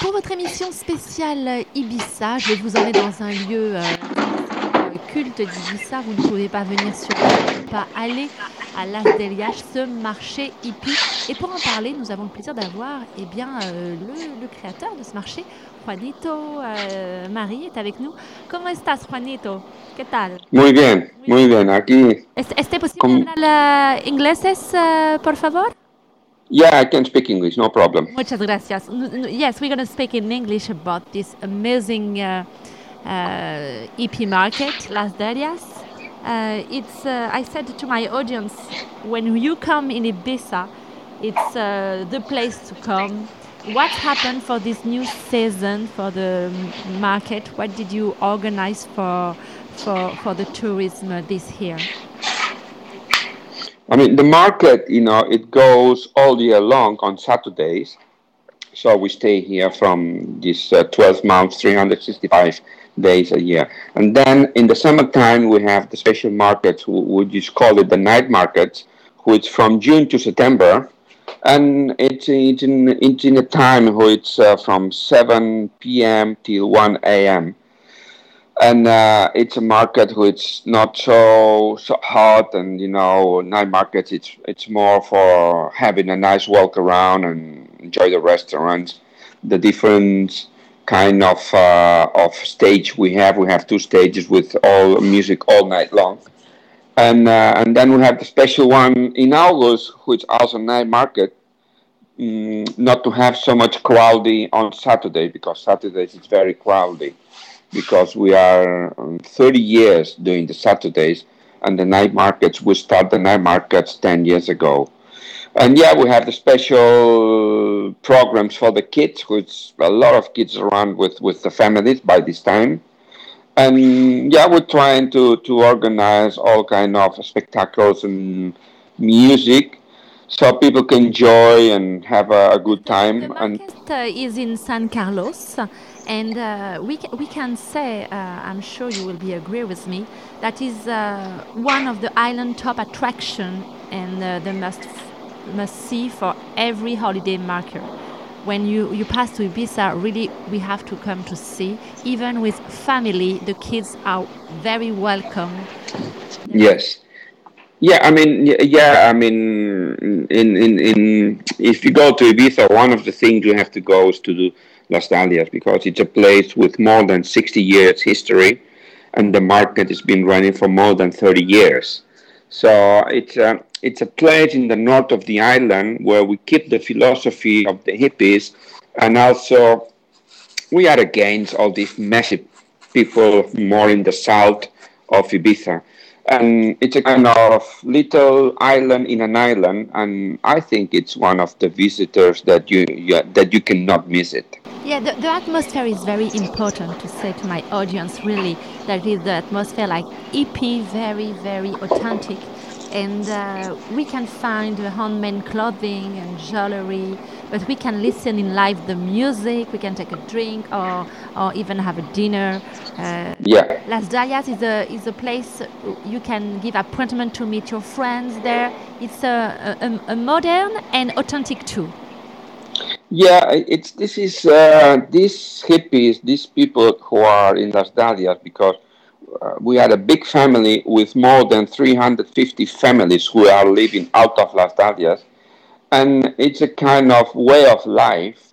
Pour votre émission spéciale Ibiza, je vais vous emmener dans un lieu euh, culte d'Ibiza. Vous ne pouvez pas venir sur pas aller à Las Delias, ce marché hippie. Et pour en parler, nous avons le plaisir d'avoir eh bien, euh, le, le créateur de ce marché, Juanito euh, Marie, est avec nous. ¿Cómo estás, Juanito? ¿Qué tal? Muy bien, muy bien. Aquí, ¿Es, ¿Este posible ¿Cómo? hablar ingleses, eh, por favor? Yeah, I can speak English, no problem. Muchas gracias. Yes, we're going to speak in English about this amazing uh, uh, EP market, Las Dalias. Uh, it's, uh, I said to my audience, when you come in Ibiza, it's uh, the place to come. What happened for this new season for the market? What did you organize for, for, for the tourism this year? I mean, the market, you know, it goes all year long on Saturdays. So we stay here from this uh, 12 months, 365 days a year. And then in the summertime, we have the special markets, we just call it the night markets, which from June to September. And it's, it's, in, it's in a time where it's uh, from 7 p.m. till 1 a.m. and uh, it's a market which not so so hot and you know night markets it's it's more for having a nice walk around and enjoy the restaurants. The different kind of uh, of stage we have we have two stages with all music all night long. And uh, and then we have the special one in August which also night market mm, not to have so much crowdy on Saturday because Saturdays it's very crowdy because we are um, 30 years doing the Saturdays and the night markets. We start the night markets 10 years ago. And yeah, we have the special programs for the kids, which a lot of kids around with, with the families by this time. And yeah, we're trying to, to organize all kind of spectacles and music so people can enjoy and have a, a good The time. And market uh, is in San Carlos, and uh, we, ca- we can say, uh, I'm sure you will be agree with me, that is uh, one of the island top attraction and uh, the must must see for every holiday marker. When you, you pass to Ibiza, really we have to come to see. Even with family, the kids are very welcome. Yes. Yeah, I mean, yeah, I mean, in, in, in, if you go to Ibiza, one of the things you have to go is to do Las Dalias because it's a place with more than 60 years history and the market has been running for more than 30 years. So it's a, it's a place in the north of the island where we keep the philosophy of the hippies and also we are against all these massive people more in the south of Ibiza. And it's a kind of little island in an island, and I think it's one of the visitors that you, you that you cannot miss it. Yeah, the, the atmosphere is very important to say to my audience, really. That is the atmosphere like hippie, very, very authentic. And uh, we can find handmade clothing and jewelry, but we can listen in live the music, we can take a drink or, or even have a dinner. Uh, Yeah, Las Dalias is a, is a place you can give appointment to meet your friends there. It's a, a, a modern and authentic too. Yeah. It's this is uh, these hippies, these people who are in Las Dalias because uh, we had a big family with more than 350 families who are living out of Las Dalias, and it's a kind of way of life.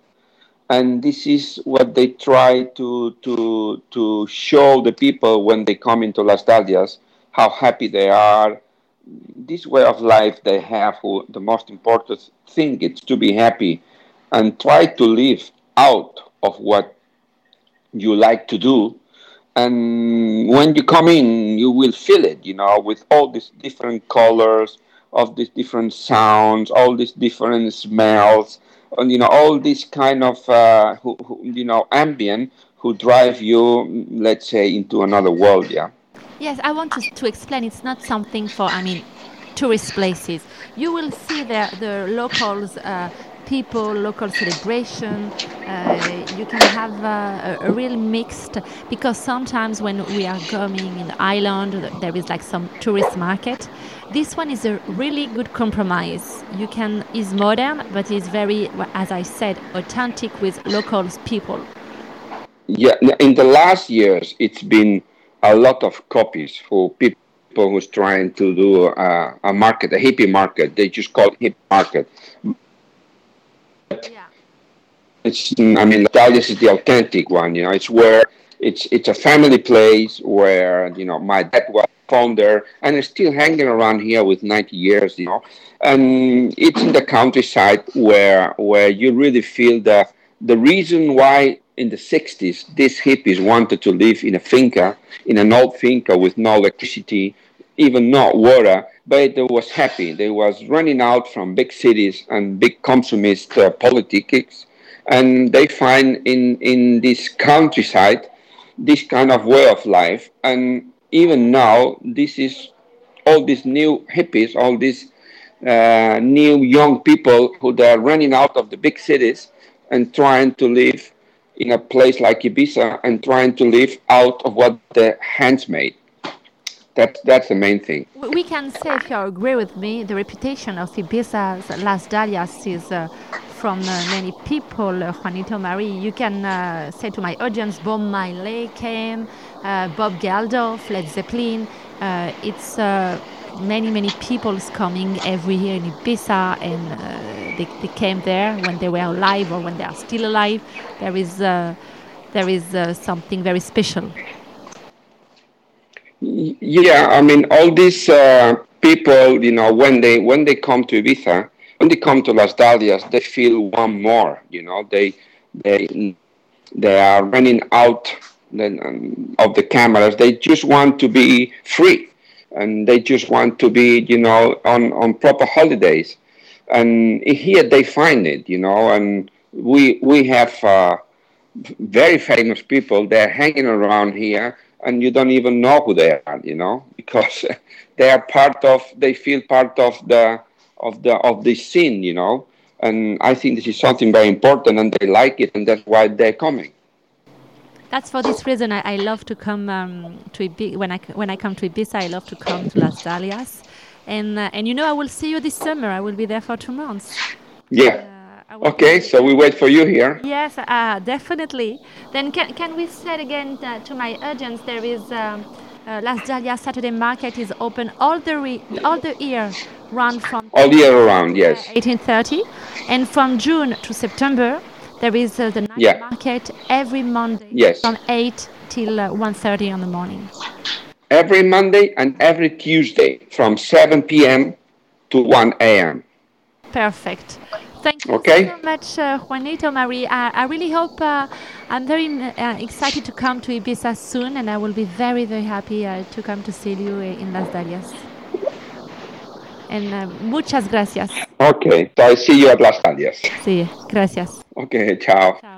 And this is what they try to to to show the people when they come into Las Dalias how happy they are. This way of life they have who, the most important thing is to be happy and try to live out of what you like to do. And when you come in you will feel it you know with all these different colors of these different sounds all these different smells and you know all this kind of uh, who, who, you know ambient who drive you let's say into another world yeah. Yes, I want to, to explain. It's not something for, I mean, tourist places. You will see there the locals, uh, people, local celebration. Uh, you can have uh, a, a real mixed, because sometimes when we are coming in the island, there is like some tourist market. this one is a really good compromise. You can is modern, but is very, as I said, authentic with local people. Yeah, in the last years, it's been a lot of copies for people who's trying to do a, a market, a hippie market. They just call it hippie market. It's, I mean, Dalias is the authentic one. You know, it's where it's it's a family place where you know my dad was founder and is still hanging around here with 90 years. You know, and it's in the countryside where where you really feel the the reason why in the 60s, these hippies wanted to live in a finca, in an old finca with no electricity, even no water, but they was happy. They was running out from big cities and big consumist uh, politics, and they find in, in this countryside this kind of way of life. And even now, this is all these new hippies, all these uh, new young people who are running out of the big cities and trying to live in a place like Ibiza and trying to live out of what the hands made. That's, that's the main thing. We can say, if you agree with me, the reputation of Ibiza's Las Dalias is uh, from uh, many people. Uh, Juanito Marí, you can uh, say to my audience, Bob Marley came, Bob Geldof, Led Zeppelin. It's many, many people coming every year in Ibiza and they, they came there when they were alive or when they are still alive. There is, uh, there is uh, something very special. Yeah, I mean, all these uh, people, you know, when they when they come to Ibiza, when they come to Las Dalias, they feel one more. You know, they they they are running out um, of the cameras. They just want to be free, and they just want to be, you know, on on proper holidays and here they find it, you know, and we we have uh, very famous people. They're hanging around here, and you don't even know who they are, you know, because they are part of. They feel part of the of the of the scene, you know. And I think this is something very important, and they like it, and that's why they're coming. That's for this reason I, I love to come um, to Ibiza. When I when I come to Ibiza, I love to come to Las Dalias and uh, and you know I will see you this summer. I will be there for two months. Yeah. Uh, okay, so we wait for you here. Yes, uh, definitely. Then can can we say again uh, to my audience there is. Um, uh, Las Dahlia Saturday Market is open all the re- all the year round from all year around. Yes. 1830, and from June to September there is uh, the night yeah. market every Monday yes. from 8 till uh, 1.30 in the morning every Monday and every Tuesday from 7 p.m. to 1 a.m. Perfect. Thank you okay. so much, uh, Juanito Marí. I, I really hope uh, I'm very uh, excited to come to Ibiza soon, and I will be very, very happy uh, to come to see you in Las Dalias. And uh, muchas gracias. Okay, so I see you at Las Dalias. Sí, gracias. Okay, ciao. ciao.